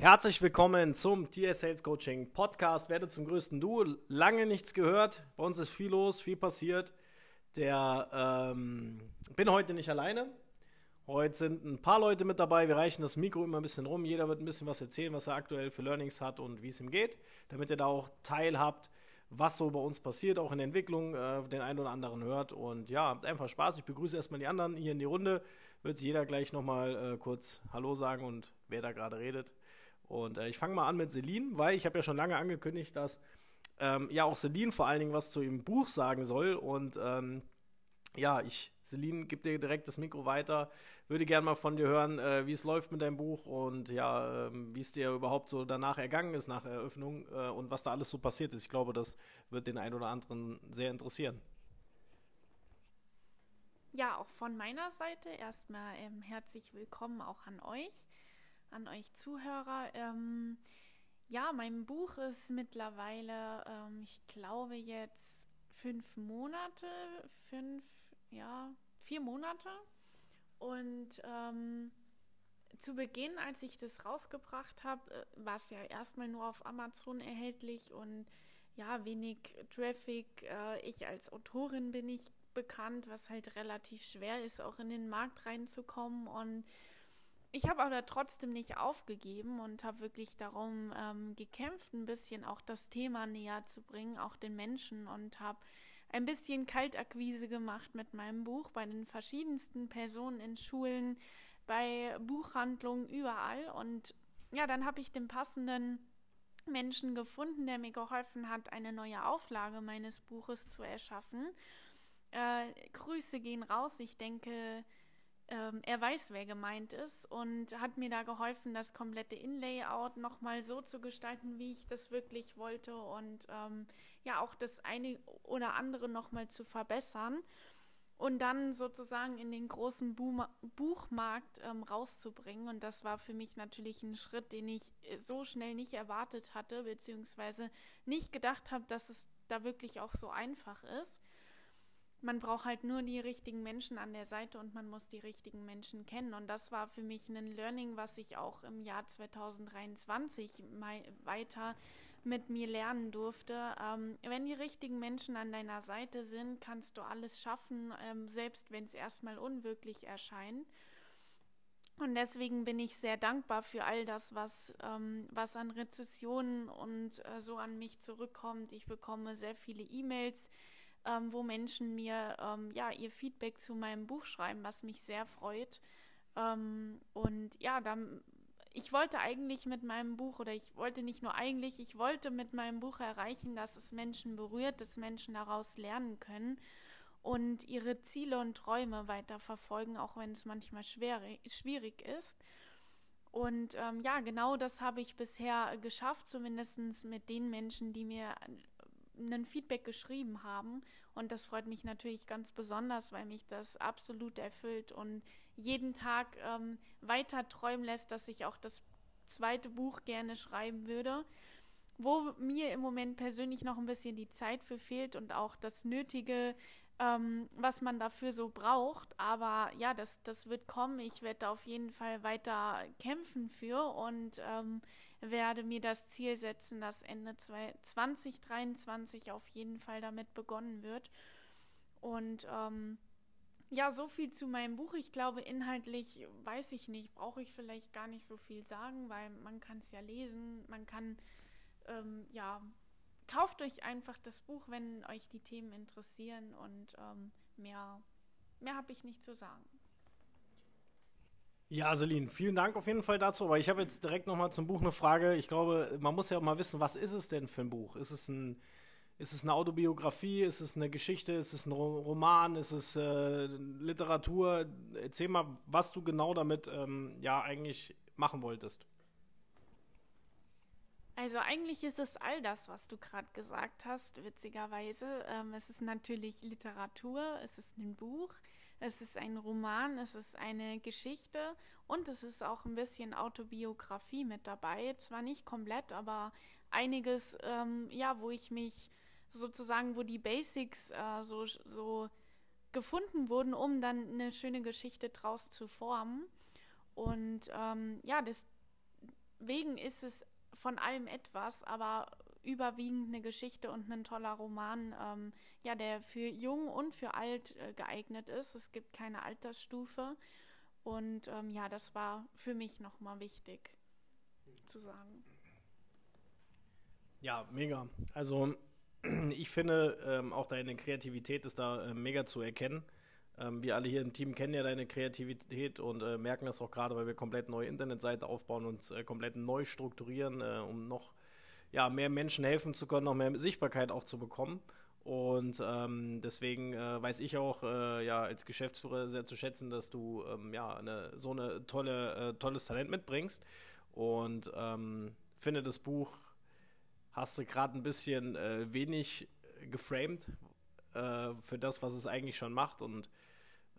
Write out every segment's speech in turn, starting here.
Herzlich willkommen zum TS Sales Coaching Podcast. Werde zum größten Duo. Lange nichts gehört. Bei uns ist viel los, viel passiert. Der ähm, bin heute nicht alleine. Heute sind ein paar Leute mit dabei. Wir reichen das Mikro immer ein bisschen rum. Jeder wird ein bisschen was erzählen, was er aktuell für Learnings hat und wie es ihm geht, damit ihr da auch teilhabt, was so bei uns passiert, auch in der Entwicklung, äh, den einen oder anderen hört. Und ja, habt einfach Spaß. Ich begrüße erstmal die anderen hier in die Runde. Wird sich jeder gleich nochmal äh, kurz Hallo sagen und wer da gerade redet. Und äh, ich fange mal an mit Celine, weil ich habe ja schon lange angekündigt, dass ähm, ja auch Celine vor allen Dingen was zu ihrem Buch sagen soll. Und ähm, ja, ich, Celine, gebe dir direkt das Mikro weiter. Würde gerne mal von dir hören, äh, wie es läuft mit deinem Buch und ja, äh, wie es dir überhaupt so danach ergangen ist nach Eröffnung äh, und was da alles so passiert ist. Ich glaube, das wird den einen oder anderen sehr interessieren. Ja, auch von meiner Seite erstmal ähm, herzlich willkommen auch an euch an euch Zuhörer. Ähm, ja, mein Buch ist mittlerweile, ähm, ich glaube jetzt fünf Monate, fünf, ja, vier Monate. Und ähm, zu Beginn, als ich das rausgebracht habe, äh, war es ja erstmal nur auf Amazon erhältlich und ja, wenig Traffic. Äh, ich als Autorin bin ich bekannt, was halt relativ schwer ist, auch in den Markt reinzukommen. Und ich habe aber trotzdem nicht aufgegeben und habe wirklich darum ähm, gekämpft, ein bisschen auch das Thema näher zu bringen, auch den Menschen und habe ein bisschen Kaltakquise gemacht mit meinem Buch bei den verschiedensten Personen in Schulen, bei Buchhandlungen, überall. Und ja, dann habe ich den passenden Menschen gefunden, der mir geholfen hat, eine neue Auflage meines Buches zu erschaffen. Äh, Grüße gehen raus. Ich denke, ähm, er weiß, wer gemeint ist und hat mir da geholfen, das komplette In-Layout nochmal so zu gestalten, wie ich das wirklich wollte und ähm, ja auch das eine oder andere nochmal zu verbessern und dann sozusagen in den großen Boom Buchmarkt ähm, rauszubringen. Und das war für mich natürlich ein Schritt, den ich äh, so schnell nicht erwartet hatte, beziehungsweise nicht gedacht habe, dass es da wirklich auch so einfach ist man braucht halt nur die richtigen Menschen an der Seite und man muss die richtigen Menschen kennen. Und das war für mich ein Learning, was ich auch im Jahr 2023 weiter mit mir lernen durfte. Ähm, wenn die richtigen Menschen an deiner Seite sind, kannst du alles schaffen, ähm, selbst wenn es erstmal unwirklich erscheint. Und deswegen bin ich sehr dankbar für all das, was, ähm, was an Rezessionen und äh, so an mich zurückkommt. Ich bekomme sehr viele E-Mails ähm, wo Menschen mir ähm, ja ihr Feedback zu meinem Buch schreiben, was mich sehr freut. Ähm, und ja, dann ich wollte eigentlich mit meinem Buch oder ich wollte nicht nur eigentlich, ich wollte mit meinem Buch erreichen, dass es Menschen berührt, dass Menschen daraus lernen können und ihre Ziele und Träume weiter verfolgen, auch wenn es manchmal schwer, schwierig ist. Und ähm, ja, genau das habe ich bisher geschafft, zumindest mit den Menschen, die mir ein Feedback geschrieben haben. Und das freut mich natürlich ganz besonders, weil mich das absolut erfüllt und jeden Tag ähm, weiter träumen lässt, dass ich auch das zweite Buch gerne schreiben würde. Wo mir im Moment persönlich noch ein bisschen die Zeit für fehlt und auch das Nötige, ähm, was man dafür so braucht. Aber ja, das, das wird kommen. Ich werde auf jeden Fall weiter kämpfen für und ähm, werde mir das Ziel setzen, dass Ende 2023 auf jeden Fall damit begonnen wird. Und ähm, ja, so viel zu meinem Buch. Ich glaube, inhaltlich weiß ich nicht, brauche ich vielleicht gar nicht so viel sagen, weil man kann es ja lesen. Man kann, ähm, ja, kauft euch einfach das Buch, wenn euch die Themen interessieren und ähm, mehr, mehr habe ich nicht zu sagen. Ja, Celine, vielen Dank auf jeden Fall dazu. Aber ich habe jetzt direkt nochmal zum Buch eine Frage. Ich glaube, man muss ja auch mal wissen, was ist es denn für ein Buch? Ist es, ein, ist es eine Autobiografie? Ist es eine Geschichte? Ist es ein Roman? Ist es äh, Literatur? Erzähl mal, was du genau damit ähm, ja eigentlich machen wolltest. Also eigentlich ist es all das, was du gerade gesagt hast, witzigerweise. Ähm, es ist natürlich Literatur, es ist ein Buch, es ist ein Roman, es ist eine Geschichte und es ist auch ein bisschen Autobiografie mit dabei. Zwar nicht komplett, aber einiges, ähm, ja, wo ich mich sozusagen, wo die Basics äh, so, so gefunden wurden, um dann eine schöne Geschichte draus zu formen. Und ähm, ja, deswegen ist es von allem etwas, aber überwiegend eine Geschichte und ein toller Roman, ähm, ja, der für jung und für alt äh, geeignet ist. Es gibt keine Altersstufe. Und ähm, ja, das war für mich nochmal wichtig zu sagen. Ja, mega. Also ich finde, ähm, auch deine Kreativität ist da äh, mega zu erkennen. Ähm, wir alle hier im Team kennen ja deine Kreativität und äh, merken das auch gerade, weil wir komplett neue Internetseite aufbauen und äh, komplett neu strukturieren, äh, um noch ja, mehr Menschen helfen zu können, noch mehr Sichtbarkeit auch zu bekommen. Und ähm, deswegen äh, weiß ich auch äh, ja als Geschäftsführer sehr zu schätzen, dass du ähm, ja eine, so eine tolle äh, tolles Talent mitbringst und ähm, finde das Buch hast du gerade ein bisschen äh, wenig geframed äh, für das, was es eigentlich schon macht und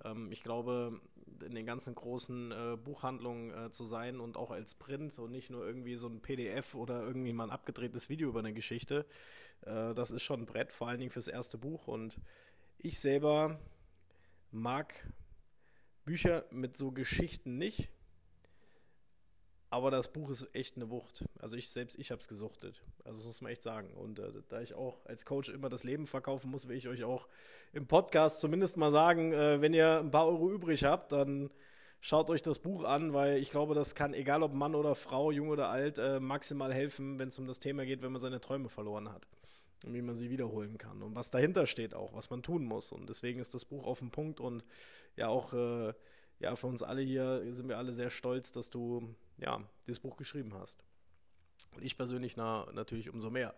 ähm, ich glaube, in den ganzen großen äh, Buchhandlungen äh, zu sein und auch als Print und nicht nur irgendwie so ein PDF oder irgendwie mal ein abgedrehtes Video über eine Geschichte, äh, das ist schon ein Brett, vor allen Dingen fürs erste Buch. Und ich selber mag Bücher mit so Geschichten nicht. Aber das Buch ist echt eine Wucht. Also ich selbst, ich habe es gesuchtet. Also das muss man echt sagen. Und äh, da ich auch als Coach immer das Leben verkaufen muss, will ich euch auch im Podcast zumindest mal sagen, äh, wenn ihr ein paar Euro übrig habt, dann schaut euch das Buch an, weil ich glaube, das kann, egal ob Mann oder Frau, jung oder alt, äh, maximal helfen, wenn es um das Thema geht, wenn man seine Träume verloren hat. Und wie man sie wiederholen kann. Und was dahinter steht auch, was man tun muss. Und deswegen ist das Buch auf dem Punkt und ja auch äh, ja, für uns alle hier sind wir alle sehr stolz, dass du ja, dieses Buch geschrieben hast. Und ich persönlich na, natürlich umso mehr.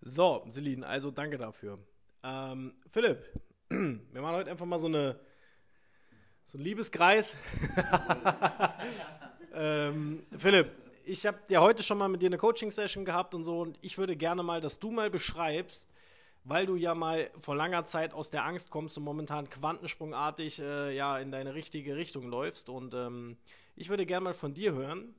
So, Celine, also danke dafür. Ähm, Philipp, wir machen heute einfach mal so eine so ein Liebeskreis. ähm, Philipp, ich habe ja heute schon mal mit dir eine Coaching-Session gehabt und so und ich würde gerne mal, dass du mal beschreibst, weil du ja mal vor langer Zeit aus der Angst kommst und momentan quantensprungartig äh, ja in deine richtige Richtung läufst. Und ähm, ich würde gerne mal von dir hören,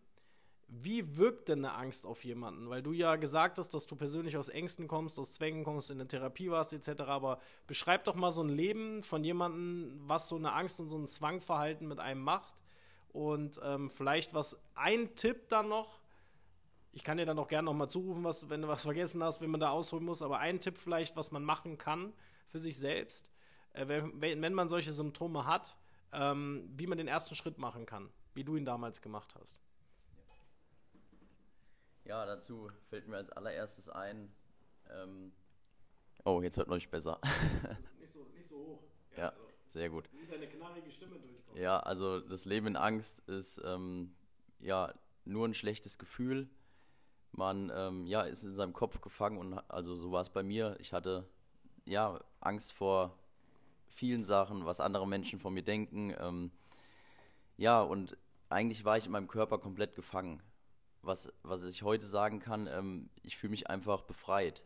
wie wirkt denn eine Angst auf jemanden? Weil du ja gesagt hast, dass du persönlich aus Ängsten kommst, aus Zwängen kommst, in der Therapie warst etc. Aber beschreib doch mal so ein Leben von jemandem, was so eine Angst und so ein Zwangverhalten mit einem macht. Und ähm, vielleicht was ein Tipp dann noch, ich kann dir dann auch gerne nochmal zurufen, was, wenn du was vergessen hast, wenn man da ausholen muss, aber ein Tipp vielleicht, was man machen kann für sich selbst, äh, wenn, wenn, man solche Symptome hat, ähm, wie man den ersten Schritt machen kann, wie du ihn damals gemacht hast. Ja, dazu fällt mir als allererstes ein, ähm, oh, jetzt hört man mich besser. nicht, so, nicht so hoch. Ja, ja also, sehr gut. Wie deine knarrige Stimme durchkommt. Ja, also das Leben in Angst ist ähm, ja nur ein schlechtes Gefühl man ähm, ja, ist in seinem Kopf gefangen und also so war es bei mir. Ich hatte ja Angst vor vielen Sachen, was andere Menschen von mir denken. Ähm, ja, und eigentlich war ich in meinem Körper komplett gefangen. Was, was ich heute sagen kann, ähm, ich fühle mich einfach befreit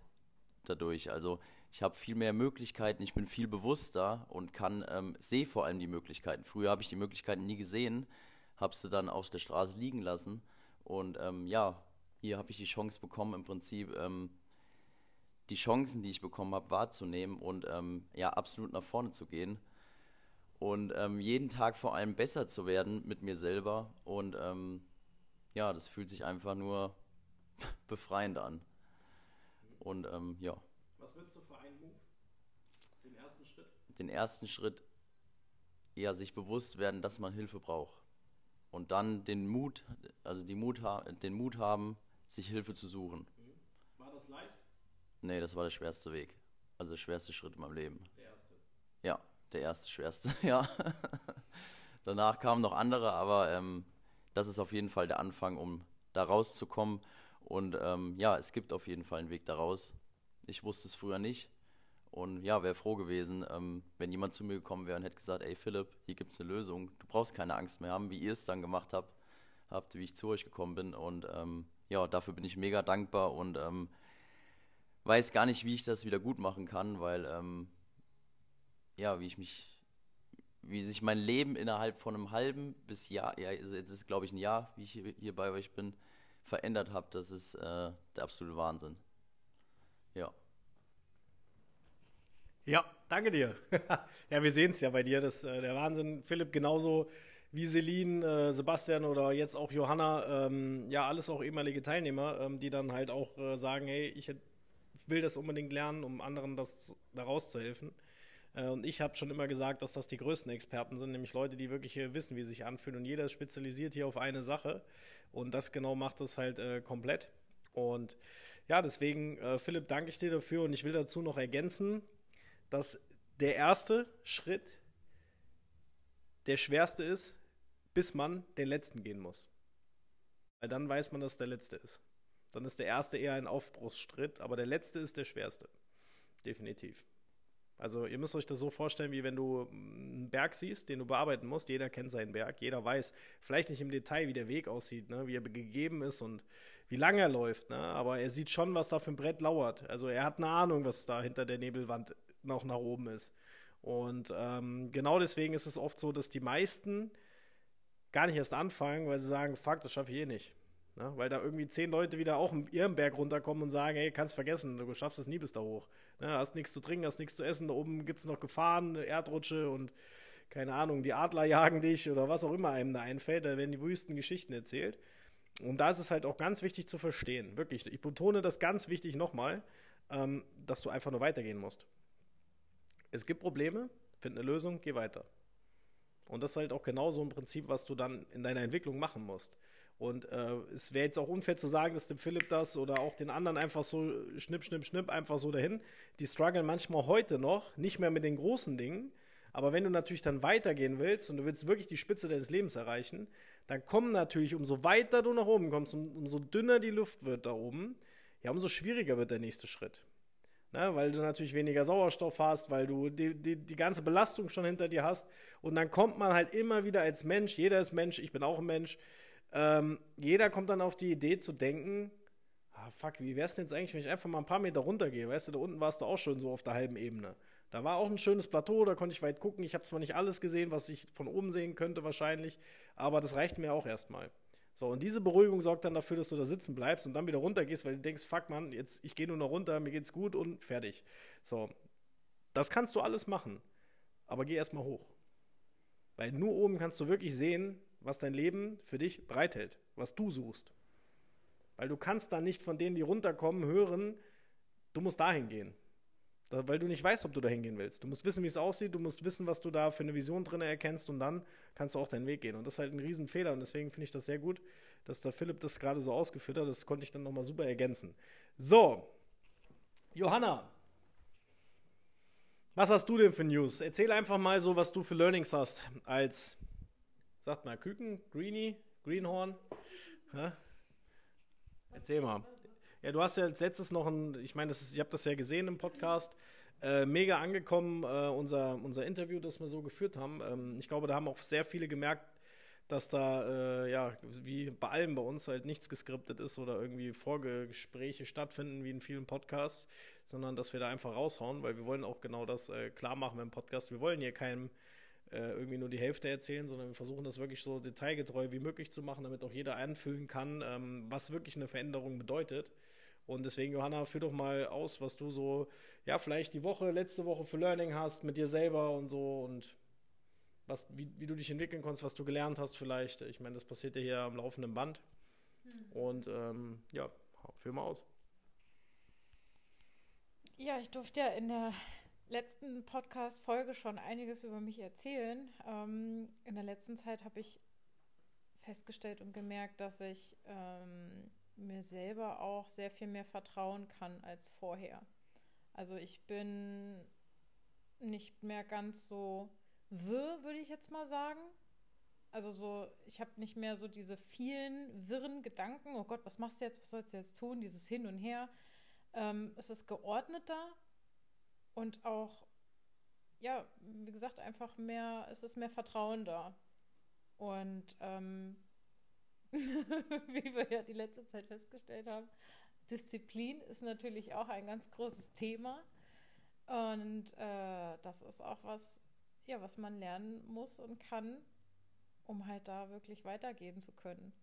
dadurch. Also ich habe viel mehr Möglichkeiten, ich bin viel bewusster und kann ähm, sehe vor allem die Möglichkeiten. Früher habe ich die Möglichkeiten nie gesehen, habe sie dann auf der Straße liegen lassen und ähm, ja, hier habe ich die Chance bekommen, im Prinzip ähm, die Chancen, die ich bekommen habe, wahrzunehmen und ähm, ja, absolut nach vorne zu gehen. Und ähm, jeden Tag vor allem besser zu werden mit mir selber. Und ähm, ja, das fühlt sich einfach nur befreiend an. Und ähm, ja. Was würdest du für einen Move? Den ersten Schritt? Den ersten Schritt, ja, sich bewusst werden, dass man Hilfe braucht. Und dann den Mut, also die Mut, den Mut haben, sich Hilfe zu suchen. War das leicht? Nee, das war der schwerste Weg. Also der schwerste Schritt in meinem Leben. Der erste? Ja, der erste schwerste, ja. Danach kamen noch andere, aber ähm, das ist auf jeden Fall der Anfang, um da rauszukommen. Und ähm, ja, es gibt auf jeden Fall einen Weg daraus. Ich wusste es früher nicht. Und ja, wäre froh gewesen, ähm, wenn jemand zu mir gekommen wäre und hätte gesagt, ey Philipp, hier gibt es eine Lösung. Du brauchst keine Angst mehr haben, wie ihr es dann gemacht habt, habt, wie ich zu euch gekommen bin. Und ähm, ja, dafür bin ich mega dankbar und ähm, weiß gar nicht, wie ich das wieder gut machen kann, weil ähm, ja, wie ich mich, wie sich mein Leben innerhalb von einem halben bis Jahr, ja, jetzt ist glaube ich ein Jahr, wie ich hier, hier bei euch bin, verändert habe, das ist äh, der absolute Wahnsinn. Ja. Ja, danke dir. ja, wir sehen es ja bei dir, das äh, der Wahnsinn. Philipp, genauso wie Celine, äh, Sebastian oder jetzt auch Johanna, ähm, ja, alles auch ehemalige Teilnehmer, ähm, die dann halt auch äh, sagen, hey, ich will das unbedingt lernen, um anderen das da rauszuhelfen. Äh, und ich habe schon immer gesagt, dass das die größten Experten sind, nämlich Leute, die wirklich wissen, wie sie sich anfühlen. Und jeder ist spezialisiert hier auf eine Sache. Und das genau macht es halt äh, komplett. Und ja, deswegen, äh, Philipp, danke ich dir dafür. Und ich will dazu noch ergänzen, dass der erste Schritt der schwerste ist, bis man den letzten gehen muss. Weil dann weiß man, dass der letzte ist. Dann ist der erste eher ein Aufbruchsschritt, aber der letzte ist der schwerste. Definitiv. Also ihr müsst euch das so vorstellen, wie wenn du einen Berg siehst, den du bearbeiten musst. Jeder kennt seinen Berg, jeder weiß vielleicht nicht im Detail, wie der Weg aussieht, ne? wie er gegeben ist und wie lange er läuft. Ne? Aber er sieht schon, was da für ein Brett lauert. Also er hat eine Ahnung, was da hinter der Nebelwand noch nach oben ist. Und ähm, genau deswegen ist es oft so, dass die meisten gar nicht erst anfangen, weil sie sagen, fuck, das schaffe ich eh nicht. Ne? Weil da irgendwie zehn Leute wieder auch ihren Berg runterkommen und sagen, hey, kannst vergessen, du schaffst es nie bis da hoch. Ne? Hast nichts zu trinken, hast nichts zu essen, da oben gibt es noch Gefahren, Erdrutsche und keine Ahnung, die Adler jagen dich oder was auch immer einem da einfällt, da werden die wüsten Geschichten erzählt. Und da ist es halt auch ganz wichtig zu verstehen, wirklich, ich betone das ganz wichtig nochmal, ähm, dass du einfach nur weitergehen musst. Es gibt Probleme, find eine Lösung, geh weiter. Und das ist halt auch genauso im Prinzip, was du dann in deiner Entwicklung machen musst. Und äh, es wäre jetzt auch unfair zu sagen, dass dem Philipp das oder auch den anderen einfach so schnipp, schnipp, schnipp, einfach so dahin. Die strugglen manchmal heute noch, nicht mehr mit den großen Dingen. Aber wenn du natürlich dann weitergehen willst und du willst wirklich die Spitze deines Lebens erreichen, dann kommen natürlich, umso weiter du nach oben kommst, um, umso dünner die Luft wird da oben, ja, umso schwieriger wird der nächste Schritt. Ne, weil du natürlich weniger Sauerstoff hast, weil du die, die, die ganze Belastung schon hinter dir hast. Und dann kommt man halt immer wieder als Mensch, jeder ist Mensch, ich bin auch ein Mensch, ähm, jeder kommt dann auf die Idee zu denken, ah, fuck, wie wär's denn jetzt eigentlich, wenn ich einfach mal ein paar Meter runtergehe? Weißt du, da unten warst du auch schon so auf der halben Ebene. Da war auch ein schönes Plateau, da konnte ich weit gucken. Ich habe zwar nicht alles gesehen, was ich von oben sehen könnte wahrscheinlich, aber das reicht mir auch erstmal. So, und diese Beruhigung sorgt dann dafür, dass du da sitzen bleibst und dann wieder runtergehst, weil du denkst, fuck man, jetzt ich gehe nur noch runter, mir geht's gut und fertig. So, das kannst du alles machen, aber geh erstmal hoch. Weil nur oben kannst du wirklich sehen, was dein Leben für dich bereithält, was du suchst. Weil du kannst dann nicht von denen, die runterkommen, hören, du musst dahin gehen. Da, weil du nicht weißt, ob du dahin gehen willst. Du musst wissen, wie es aussieht, du musst wissen, was du da für eine Vision drin erkennst und dann kannst du auch deinen Weg gehen. Und das ist halt ein Riesenfehler und deswegen finde ich das sehr gut, dass der Philipp das gerade so ausgeführt hat. Das konnte ich dann nochmal super ergänzen. So, Johanna, was hast du denn für News? Erzähl einfach mal so, was du für Learnings hast als Sagt mal, Küken, Greenie, Greenhorn. Hä? Erzähl mal. Ja, du hast ja als letztes noch ein, ich meine, ich habe das ja gesehen im Podcast, äh, mega angekommen, äh, unser, unser Interview, das wir so geführt haben. Ähm, ich glaube, da haben auch sehr viele gemerkt, dass da, äh, ja, wie bei allem bei uns halt nichts geskriptet ist oder irgendwie Vorgespräche stattfinden, wie in vielen Podcasts, sondern dass wir da einfach raushauen, weil wir wollen auch genau das äh, klar machen im Podcast. Wir wollen hier keinem äh, irgendwie nur die Hälfte erzählen, sondern wir versuchen das wirklich so detailgetreu wie möglich zu machen, damit auch jeder einfühlen kann, ähm, was wirklich eine Veränderung bedeutet. Und deswegen, Johanna, führ doch mal aus, was du so, ja, vielleicht die Woche, letzte Woche für Learning hast mit dir selber und so und was, wie, wie du dich entwickeln konntest, was du gelernt hast vielleicht. Ich meine, das passiert ja hier am laufenden Band. Mhm. Und ähm, ja, führ mal aus. Ja, ich durfte ja in der letzten Podcast-Folge schon einiges über mich erzählen. Ähm, in der letzten Zeit habe ich festgestellt und gemerkt, dass ich ähm, mir selber auch sehr viel mehr vertrauen kann als vorher. Also ich bin nicht mehr ganz so wirr, würde ich jetzt mal sagen. Also so, ich habe nicht mehr so diese vielen wirren Gedanken, oh Gott, was machst du jetzt, was sollst du jetzt tun, dieses Hin und Her. Ähm, es ist geordneter, und auch, ja, wie gesagt, einfach mehr, es ist mehr Vertrauen da. Und ähm, wie wir ja die letzte Zeit festgestellt haben, Disziplin ist natürlich auch ein ganz großes Thema. Und äh, das ist auch was, ja, was man lernen muss und kann, um halt da wirklich weitergehen zu können.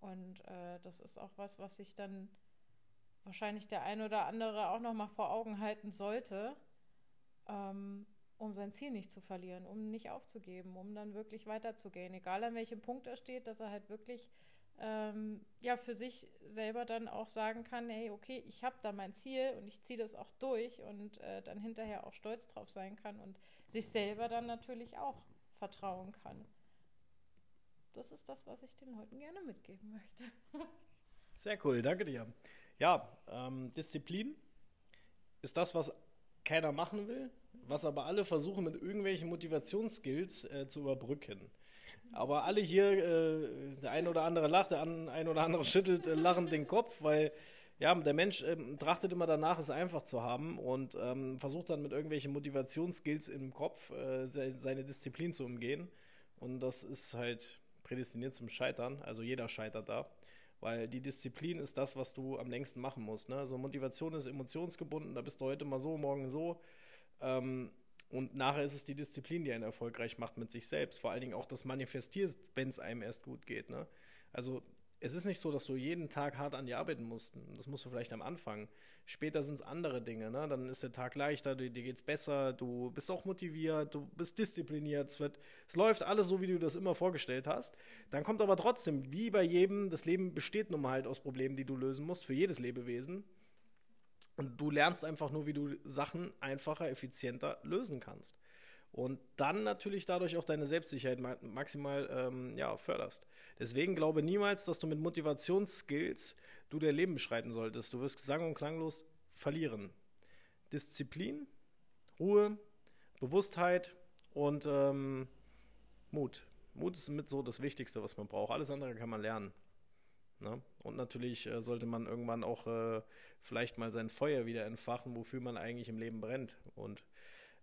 Und äh, das ist auch was, was sich dann wahrscheinlich der ein oder andere auch noch mal vor Augen halten sollte, ähm, um sein Ziel nicht zu verlieren, um nicht aufzugeben, um dann wirklich weiterzugehen. Egal an welchem Punkt er steht, dass er halt wirklich ähm, ja für sich selber dann auch sagen kann, hey, okay, ich habe da mein Ziel und ich ziehe das auch durch und äh, dann hinterher auch stolz drauf sein kann und sich selber dann natürlich auch vertrauen kann. Das ist das, was ich den Leuten gerne mitgeben möchte. Sehr cool, danke dir. Ja, ähm, Disziplin ist das, was keiner machen will, was aber alle versuchen mit irgendwelchen Motivationsskills äh, zu überbrücken. Aber alle hier, äh, der eine oder andere lacht, der eine oder andere schüttelt äh, lachend den Kopf, weil ja, der Mensch ähm, trachtet immer danach, es einfach zu haben und ähm, versucht dann mit irgendwelchen Motivationsskills im Kopf äh, seine Disziplin zu umgehen. Und das ist halt prädestiniert zum Scheitern. Also jeder scheitert da. Weil die Disziplin ist das, was du am längsten machen musst. Ne? Also Motivation ist emotionsgebunden, da bist du heute mal so, morgen so. Ähm, und nachher ist es die Disziplin, die einen erfolgreich macht mit sich selbst. Vor allen Dingen auch das Manifestierst, wenn es einem erst gut geht. Ne? Also es ist nicht so, dass du jeden Tag hart an dir arbeiten musst. Das musst du vielleicht am Anfang. Später sind es andere Dinge. Ne? Dann ist der Tag leichter, dir, dir es besser, du bist auch motiviert, du bist diszipliniert, es, wird, es läuft alles so, wie du das immer vorgestellt hast. Dann kommt aber trotzdem, wie bei jedem, das Leben besteht nun mal halt aus Problemen, die du lösen musst, für jedes Lebewesen. Und du lernst einfach nur, wie du Sachen einfacher, effizienter lösen kannst. Und dann natürlich dadurch auch deine Selbstsicherheit maximal ähm, ja, förderst. Deswegen glaube niemals, dass du mit Motivationsskills du dein Leben beschreiten solltest. Du wirst sang- und klanglos verlieren. Disziplin, Ruhe, Bewusstheit und ähm, Mut. Mut ist mit so das Wichtigste, was man braucht. Alles andere kann man lernen. Ne? Und natürlich äh, sollte man irgendwann auch äh, vielleicht mal sein Feuer wieder entfachen, wofür man eigentlich im Leben brennt. Und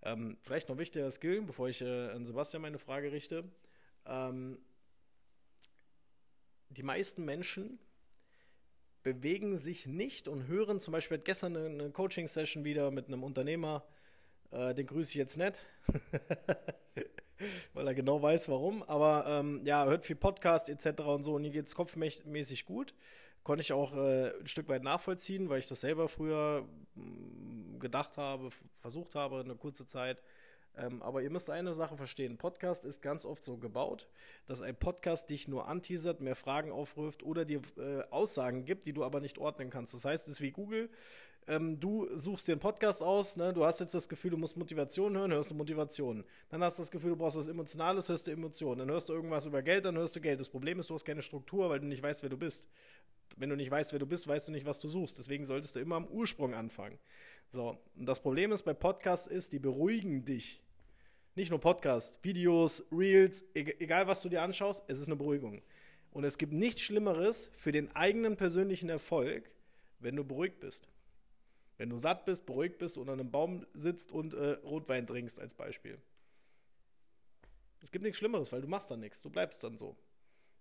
ähm, vielleicht noch wichtiger Skill, bevor ich äh, an Sebastian meine Frage richte. Ähm, die meisten Menschen bewegen sich nicht und hören zum Beispiel gestern eine, Coaching-Session wieder mit einem Unternehmer, äh, den grüße ich jetzt nicht. weil er genau weiß, warum. Aber ähm, ja, hört viel Podcast etc. und so und hier geht es kopfmäßig gut. Konnte ich auch äh, ein Stück weit nachvollziehen, weil ich das selber früher mm, gedacht habe, versucht habe, eine kurze Zeit. Ähm, aber ihr müsst eine Sache verstehen. Podcast ist ganz oft so gebaut, dass ein Podcast dich nur anteasert, mehr Fragen aufruft oder dir äh, Aussagen gibt, die du aber nicht ordnen kannst. Das heißt, es ist wie Google ähm, du suchst dir einen Podcast aus, ne? du hast jetzt das Gefühl, du musst Motivation hören, hörst du Motivation. Dann hast du das Gefühl, du brauchst was Emotionales, hörst du Emotionen. Dann hörst du irgendwas über Geld, dann hörst du Geld. Das Problem ist, du hast keine Struktur, weil du nicht weißt, wer du bist. Wenn du nicht weißt, wer du bist, weißt du nicht, was du suchst. Deswegen solltest du immer am Ursprung anfangen. So, und das Problem ist bei Podcasts ist, die beruhigen dich. Nicht nur Podcasts, Videos, Reels, egal was du dir anschaust, es ist eine Beruhigung. Und es gibt nichts Schlimmeres für den eigenen persönlichen Erfolg, wenn du beruhigt bist. Wenn du satt bist, beruhigt bist, unter einem Baum sitzt und äh, Rotwein trinkst als Beispiel. Es gibt nichts Schlimmeres, weil du machst dann nichts. Du bleibst dann so.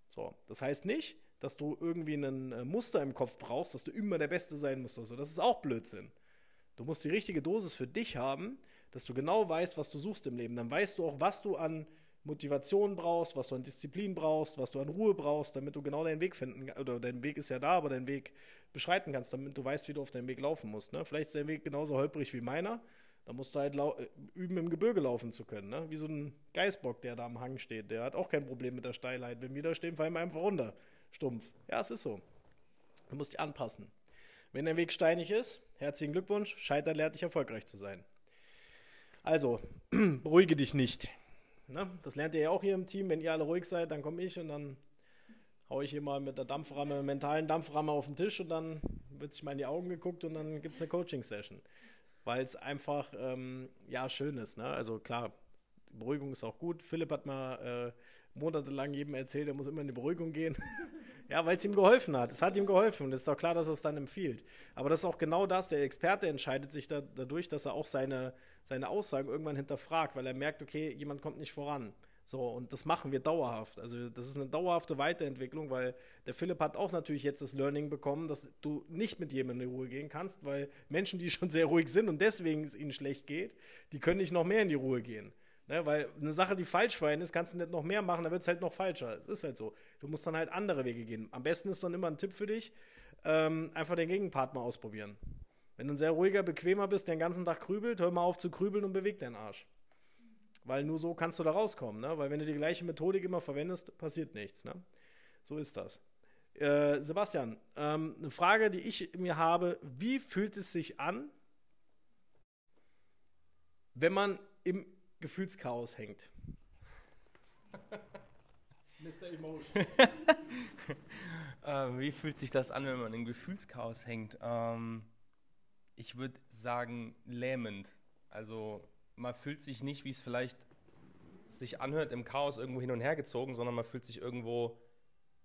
So, das heißt nicht, dass du irgendwie ein äh, Muster im Kopf brauchst, dass du immer der Beste sein musst. Also das ist auch Blödsinn. Du musst die richtige Dosis für dich haben, dass du genau weißt, was du suchst im Leben. Dann weißt du auch, was du an Motivation brauchst, was du an Disziplin brauchst, was du an Ruhe brauchst, damit du genau deinen Weg finden, oder dein Weg ist ja da, aber deinen Weg beschreiten kannst, damit du weißt, wie du auf deinem Weg laufen musst. Ne? Vielleicht ist dein Weg genauso holprig wie meiner, da musst du halt äh, üben, im Gebirge laufen zu können. Ne? Wie so ein Geißbock, der da am Hang steht. Der hat auch kein Problem mit der Steilheit. Wenn wir da stehen, fallen wir einfach runter. Stumpf. Ja, es ist so. Du musst dich anpassen. Wenn der Weg steinig ist, herzlichen Glückwunsch, scheitern lehrt dich erfolgreich zu sein. Also, beruhige dich nicht. Ne? Das lernt ihr ja auch hier im Team. Wenn ihr alle ruhig seid, dann komme ich und dann haue ich hier mal mit der Dampframme, mentalen Dampframme auf den Tisch und dann wird sich mal in die Augen geguckt und dann gibt es eine Coaching-Session. Weil es einfach, ähm, ja, schön ist. Ne? Also klar, Beruhigung ist auch gut. Philipp hat mal äh, monatelang jedem erzählt, er muss immer in die Beruhigung gehen. ja, weil es ihm geholfen hat. Es hat ihm geholfen und es ist doch klar, dass er es dann empfiehlt. Aber das ist auch genau das. Der Experte entscheidet sich da, dadurch, dass er auch seine, seine Aussagen irgendwann hinterfragt, weil er merkt, okay, jemand kommt nicht voran. So, und das machen wir dauerhaft. Also, das ist eine dauerhafte Weiterentwicklung, weil der Philipp hat auch natürlich jetzt das Learning bekommen, dass du nicht mit jemandem in die Ruhe gehen kannst, weil Menschen, die schon sehr ruhig sind und deswegen es ihnen schlecht geht, die können nicht noch mehr in die Ruhe gehen. Ne, weil eine Sache, die falsch für ist, kannst du nicht noch mehr machen, dann wird es halt noch falscher. Es ist halt so. Du musst dann halt andere Wege gehen. Am besten ist dann immer ein Tipp für dich, ähm, einfach den Gegenpart mal ausprobieren. Wenn du ein sehr ruhiger, bequemer bist, der den ganzen Tag grübelt, hör mal auf zu grübeln und beweg deinen Arsch. Weil nur so kannst du da rauskommen, ne? Weil wenn du die gleiche Methodik immer verwendest, passiert nichts, ne? So ist das. Äh, Sebastian, ähm, eine Frage, die ich mir habe, wie fühlt es sich an, wenn man im Gefühlschaos hängt? Mr. Emotion. ähm, wie fühlt sich das an, wenn man im Gefühlschaos hängt? Ähm, ich würde sagen, lähmend. Also man fühlt sich nicht, wie es vielleicht sich anhört, im Chaos irgendwo hin und her gezogen, sondern man fühlt sich irgendwo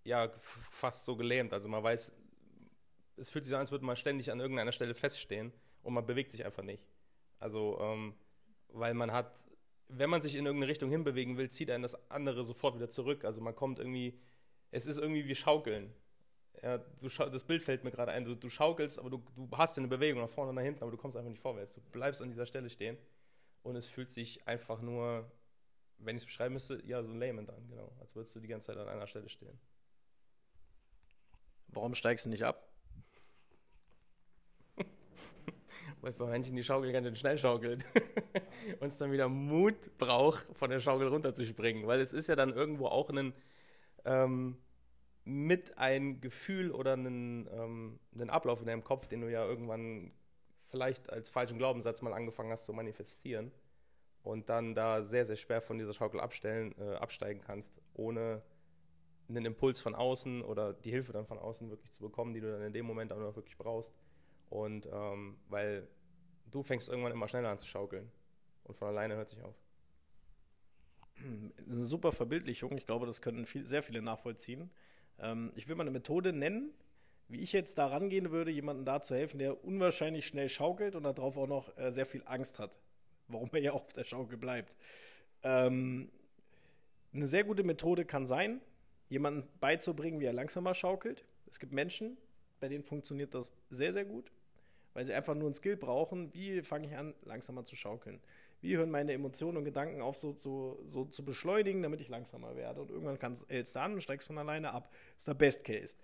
ja fast so gelähmt. Also man weiß, es fühlt sich an, als würde man ständig an irgendeiner Stelle feststehen und man bewegt sich einfach nicht. Also ähm, weil man hat, wenn man sich in irgendeine Richtung hinbewegen will, zieht einen das andere sofort wieder zurück. Also man kommt irgendwie, es ist irgendwie wie Schaukeln. Ja, du das Bild fällt mir gerade ein, du, du schaukelst, aber du, du hast eine Bewegung nach vorne und nach hinten, aber du kommst einfach nicht vorwärts. Du bleibst an dieser Stelle stehen und es fühlt sich einfach nur, wenn ich es beschreiben müsste, ja, so lähmend an, genau. Als würdest du die ganze Zeit an einer Stelle stehen. Warum steigst du nicht ab? Weil bei manchen die Schaukel ganz schön schnell schaukelt und es dann wieder Mut braucht, von der Schaukel runterzuspringen. Weil es ist ja dann irgendwo auch ein, ähm, mit ein Gefühl oder einen, ähm, einen Ablauf in deinem Kopf, den du ja irgendwann vielleicht als falschen Glaubenssatz mal angefangen hast zu manifestieren und dann da sehr, sehr schwer von dieser Schaukel abstellen, äh, absteigen kannst, ohne einen Impuls von außen oder die Hilfe dann von außen wirklich zu bekommen, die du dann in dem Moment auch noch wirklich brauchst. Und ähm, weil du fängst irgendwann immer schneller an zu schaukeln und von alleine hört sich auf. Das ist eine super Verbildlichung. Ich glaube, das können viel, sehr viele nachvollziehen. Ähm, ich will mal eine Methode nennen, wie ich jetzt da rangehen würde, jemandem da zu helfen, der unwahrscheinlich schnell schaukelt und darauf auch noch äh, sehr viel Angst hat, warum er ja auf der Schaukel bleibt. Ähm, eine sehr gute Methode kann sein, jemanden beizubringen, wie er langsamer schaukelt. Es gibt Menschen, bei denen funktioniert das sehr, sehr gut, weil sie einfach nur ein Skill brauchen, wie fange ich an, langsamer zu schaukeln. Wie hören meine Emotionen und Gedanken auf, so, so, so zu beschleunigen, damit ich langsamer werde. Und irgendwann hältst du an und steigst von alleine ab. Das ist der Best Case.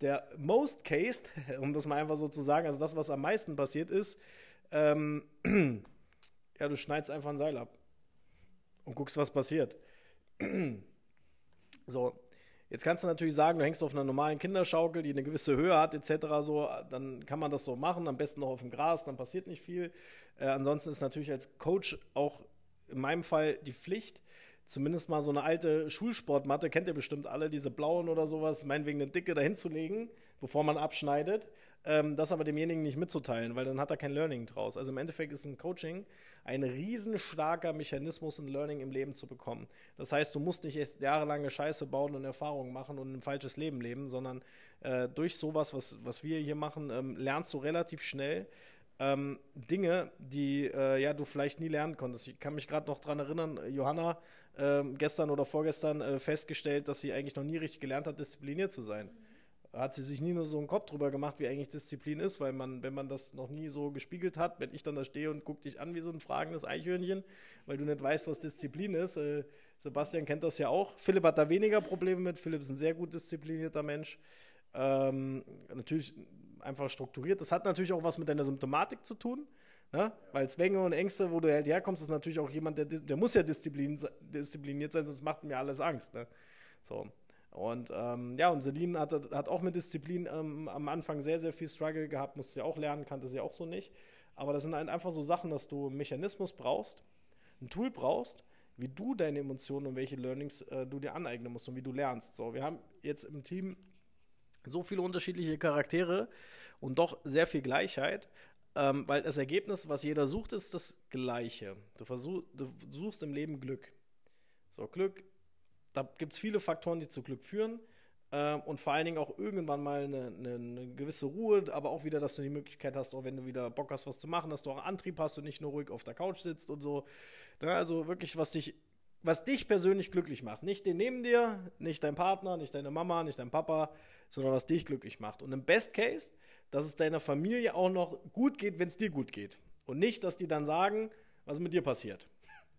Der Most Case, um das mal einfach so zu sagen, also das, was am meisten passiert ist, ähm, ja, du schneidest einfach ein Seil ab und guckst, was passiert. so, Jetzt kannst du natürlich sagen, du hängst auf einer normalen Kinderschaukel, die eine gewisse Höhe hat, etc. So, dann kann man das so machen, am besten noch auf dem Gras, dann passiert nicht viel. Äh, ansonsten ist natürlich als Coach auch in meinem Fall die Pflicht, zumindest mal so eine alte Schulsportmatte, kennt ihr bestimmt alle, diese blauen oder sowas, meinetwegen eine dicke dahin zu legen, bevor man abschneidet, ähm, das aber demjenigen nicht mitzuteilen, weil dann hat er kein Learning draus. Also im Endeffekt ist ein Coaching ein riesenstarker Mechanismus, ein Learning im Leben zu bekommen. Das heißt, du musst nicht erst jahrelange Scheiße bauen und Erfahrungen machen und ein falsches Leben leben, sondern äh, durch sowas, was, was wir hier machen, ähm, lernst du relativ schnell, ähm, Dinge, die äh, ja, du vielleicht nie lernen konntest. Ich kann mich gerade noch daran erinnern, Johanna äh, gestern oder vorgestern äh, festgestellt, dass sie eigentlich noch nie richtig gelernt hat, diszipliniert zu sein. Mhm hat sie sich nie nur so einen Kopf drüber gemacht, wie eigentlich Disziplin ist, weil man, wenn man das noch nie so gespiegelt hat, wenn ich dann da stehe und gucke dich an wie so ein fragendes Eichhörnchen, weil du nicht weißt, was Disziplin ist. Äh, Sebastian kennt das ja auch. Philipp hat da weniger Probleme mit. Philipp ist ein sehr gut disziplinierter Mensch. Ähm, natürlich einfach strukturiert. Das hat natürlich auch was mit deiner Symptomatik zu tun. Ne? Weil Zwänge und Ängste, wo du halt herkommst, ist natürlich auch jemand, der, der muss ja disziplin, diszipliniert sein, sonst macht mir alles Angst. Ne? So. Und ähm, ja, und Celine hat, hat auch mit Disziplin ähm, am Anfang sehr, sehr viel Struggle gehabt, musste sie auch lernen, kannte sie auch so nicht. Aber das sind halt einfach so Sachen, dass du einen Mechanismus brauchst, ein Tool brauchst, wie du deine Emotionen und welche Learnings äh, du dir aneignen musst und wie du lernst. So, wir haben jetzt im Team so viele unterschiedliche Charaktere und doch sehr viel Gleichheit, ähm, weil das Ergebnis, was jeder sucht, ist das Gleiche. Du, versuch, du suchst im Leben Glück. So, Glück da gibt es viele Faktoren, die zu Glück führen. Ähm, und vor allen Dingen auch irgendwann mal eine, eine, eine, gewisse Ruhe, aber auch wieder, dass du die Möglichkeit hast, auch wenn du wieder Bock hast, was zu machen, dass du auch Antrieb hast und nicht nur ruhig auf der Couch sitzt und so. Ja, ne, also wirklich, was dich, was dich persönlich glücklich macht. Nicht den neben dir, nicht dein Partner, nicht deine Mama, nicht dein Papa, sondern was dich glücklich macht. Und im Best Case, dass es deiner Familie auch noch gut geht, wenn es dir gut geht. Und nicht, dass die dann sagen, was mit dir passiert.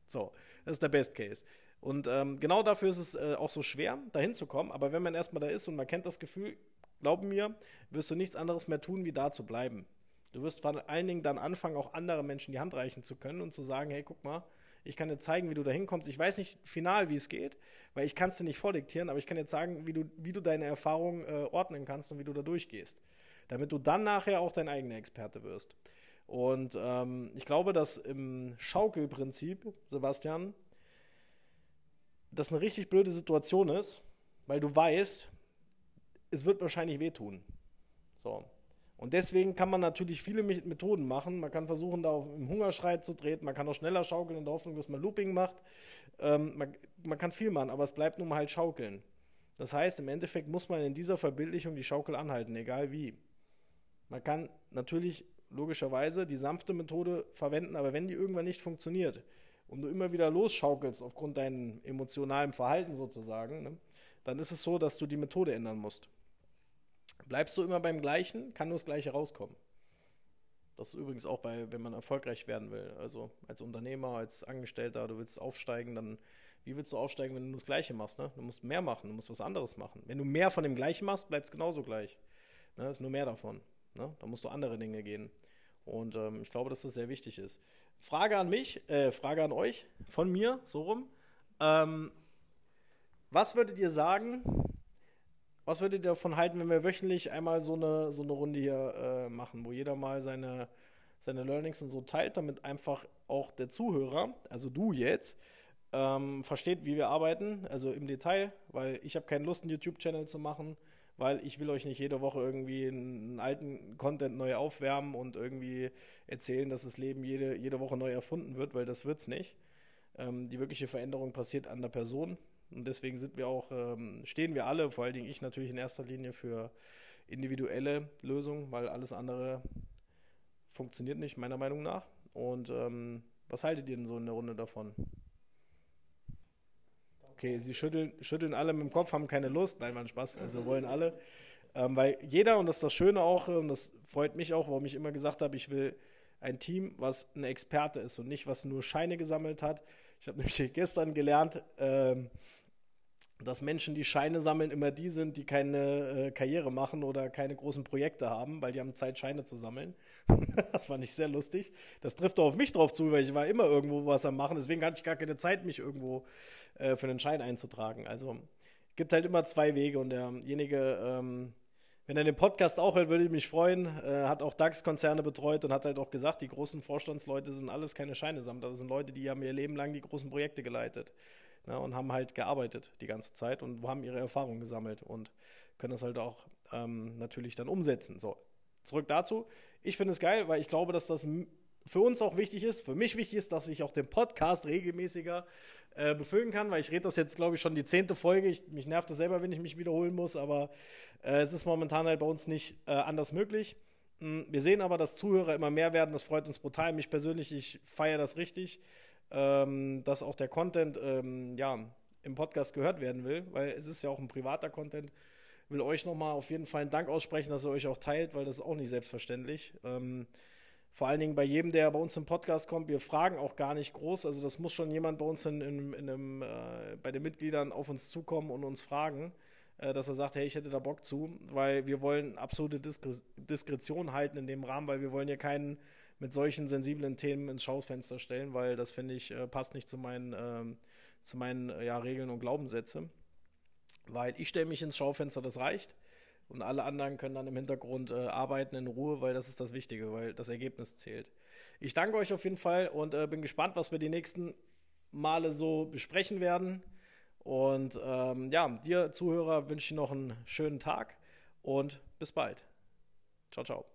So, das ist der Best Case. Und ähm, genau dafür ist es äh, auch so schwer, dahin zu kommen. Aber wenn man erstmal da ist und man kennt das Gefühl, glaub mir, wirst du nichts anderes mehr tun, wie da zu bleiben. Du wirst vor allen Dingen dann anfangen, auch anderen Menschen die Hand reichen zu können und zu sagen, hey, guck mal, Ich kann dir zeigen, wie du da hinkommst. Ich weiß nicht final, wie es geht, weil ich kann es dir nicht vordiktieren, aber ich kann dir sagen, wie du, wie du deine Erfahrungen äh, ordnen kannst und wie du da durchgehst. Damit du dann nachher auch dein eigener Experte wirst. Und ähm, ich glaube, dass im Schaukelprinzip, Sebastian, das eine richtig blöde Situation ist, weil du weißt, es wird wahrscheinlich wehtun. So. Und deswegen kann man natürlich viele Methoden machen. Man kann versuchen, da auf, im Hungerschrei zu treten. Man kann auch schneller schaukeln in der Hoffnung, dass man Looping macht. Ähm, man, man, kann viel machen, aber es bleibt nun mal halt schaukeln. Das heißt, im Endeffekt muss man in dieser Verbildlichung die Schaukel anhalten, egal wie. Man kann natürlich logischerweise die sanfte Methode verwenden, aber wenn die irgendwann nicht funktioniert und du immer wieder losschaukelst aufgrund deinem emotionalen Verhalten sozusagen, ne, dann ist es so, dass du die Methode ändern musst. Bleibst du immer beim Gleichen, kann nur das Gleiche rauskommen. Das ist übrigens auch bei, wenn man erfolgreich werden will. Also als Unternehmer, als Angestellter, du willst aufsteigen, dann wie willst du aufsteigen, wenn du nur das Gleiche machst? Ne? Du musst mehr machen, du musst was anderes machen. Wenn du mehr von dem Gleichen machst, bleibt es genauso gleich. Ne? Ist nur mehr davon. Ne? Da musst du andere Dinge gehen. Und ähm, ich glaube, dass das sehr wichtig ist. Frage an mich, äh, Frage an euch, von mir, so rum. Ähm, was würdet ihr sagen, was würdet ihr davon halten, wenn wir wöchentlich einmal so eine, so eine Runde hier äh, machen, wo jeder mal seine, seine Learnings und so teilt, damit einfach auch der Zuhörer, also du jetzt, ähm, versteht, wie wir arbeiten, also im Detail, weil ich habe keine Lust, einen YouTube-Channel zu machen, weil ich will euch nicht jede Woche irgendwie einen alten Content neu aufwärmen und irgendwie erzählen, dass das Leben jede, jede Woche neu erfunden wird, weil das wird es nicht. Ähm, die wirkliche Veränderung passiert an der Person und deswegen sind wir auch, ähm, stehen wir alle, vor allen Dingen ich natürlich in erster Linie für individuelle Lösungen, weil alles andere funktioniert nicht, meiner Meinung nach. Und ähm, was haltet ihr denn so in der Runde davon? Okay, sie schütteln, schütteln alle mit dem Kopf, haben keine Lust. Nein, man Spaß, also wollen alle. Ähm, weil jeder, und das ist das Schöne auch, und das freut mich auch, warum ich immer gesagt habe, ich will ein Team, was ein Experte ist und nicht, was nur Scheine gesammelt hat. Ich habe nämlich gestern gelernt, ähm, dass Menschen, die Scheine sammeln, immer die sind, die keine äh, Karriere machen oder keine großen Projekte haben, weil die haben Zeit, Scheine zu sammeln. das fand ich sehr lustig. Das trifft auch auf mich drauf zu, weil ich war immer irgendwo was am Machen. Deswegen hatte ich gar keine Zeit, mich irgendwo äh, für einen Schein einzutragen. Also gibt halt immer zwei Wege und derjenige, ähm, wenn er den Podcast auch hört, würde ich mich freuen. Äh, hat auch DAX-Konzerne betreut und hat halt auch gesagt, die großen Vorstandsleute sind alles keine Scheinesammler. Das sind Leute, die haben ihr Leben lang die großen Projekte geleitet ne, und haben halt gearbeitet die ganze Zeit und haben ihre Erfahrungen gesammelt und können das halt auch ähm, natürlich dann umsetzen. So, zurück dazu. Ich finde es geil, weil ich glaube, dass das für uns auch wichtig ist, für mich wichtig ist, dass ich auch den Podcast regelmäßiger äh, befüllen kann, weil ich rede das jetzt, glaube ich, schon die zehnte Folge. Ich, mich nervt das selber, wenn ich mich wiederholen muss, aber äh, es ist momentan halt bei uns nicht äh, anders möglich. Hm, wir sehen aber, dass Zuhörer immer mehr werden. Das freut uns brutal. Mich persönlich, ich feiere das richtig ähm, dass auch der Content ähm, ja, im Podcast gehört werden will, weil es ist ja auch ein privater Content. Ich will euch nochmal auf jeden Fall einen Dank aussprechen, dass ihr euch auch teilt, weil das ist auch nicht selbstverständlich. Ähm, vor allen Dingen bei jedem, der bei uns im Podcast kommt, wir fragen auch gar nicht groß. Also das muss schon jemand bei uns in, in, in einem, äh, bei den Mitgliedern auf uns zukommen und uns fragen, äh, dass er sagt, hey, ich hätte da Bock zu, weil wir wollen absolute Diskre Diskretion halten in dem Rahmen, weil wir wollen ja keinen mit solchen sensiblen Themen ins Schaufenster stellen, weil das finde ich äh, passt nicht zu meinen, ähm, zu meinen äh, ja, Regeln und Glaubenssätze. Weil ich stelle mich ins Schaufenster, das reicht. Und alle anderen können dann im Hintergrund äh, arbeiten in Ruhe, weil das ist das Wichtige, weil das Ergebnis zählt. Ich danke euch auf jeden Fall und äh, bin gespannt, was wir die nächsten Male so besprechen werden. Und ähm, ja, dir Zuhörer wünsche ich noch einen schönen Tag und bis bald. Ciao, ciao.